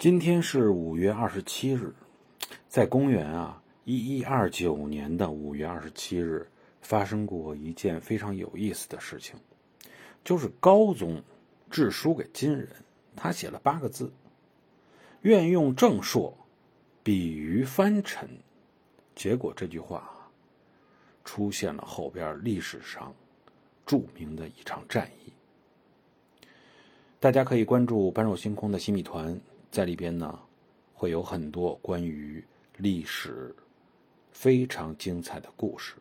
今天是五月二十七日，在公元啊一一二九年的五月二十七日，发生过一件非常有意思的事情，就是高宗致书给金人，他写了八个字：“愿用正朔，比于藩臣。”结果这句话出现了后边历史上著名的一场战役。大家可以关注“般若星空”的新米团。在里边呢，会有很多关于历史非常精彩的故事。